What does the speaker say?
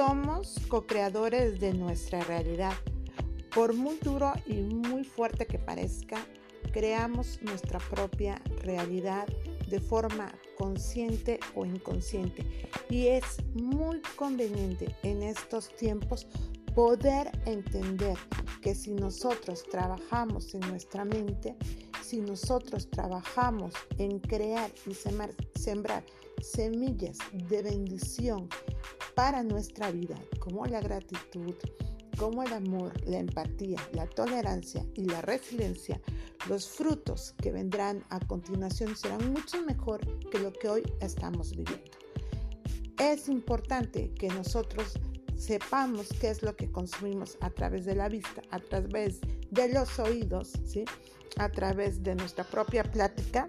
somos co-creadores de nuestra realidad. Por muy duro y muy fuerte que parezca, creamos nuestra propia realidad de forma consciente o inconsciente. Y es muy conveniente en estos tiempos poder entender que si nosotros trabajamos en nuestra mente, si nosotros trabajamos en crear y sembrar, semillas de bendición para nuestra vida, como la gratitud, como el amor, la empatía, la tolerancia y la resiliencia, los frutos que vendrán a continuación serán mucho mejor que lo que hoy estamos viviendo. Es importante que nosotros sepamos qué es lo que consumimos a través de la vista, a través de los oídos, ¿sí? a través de nuestra propia plática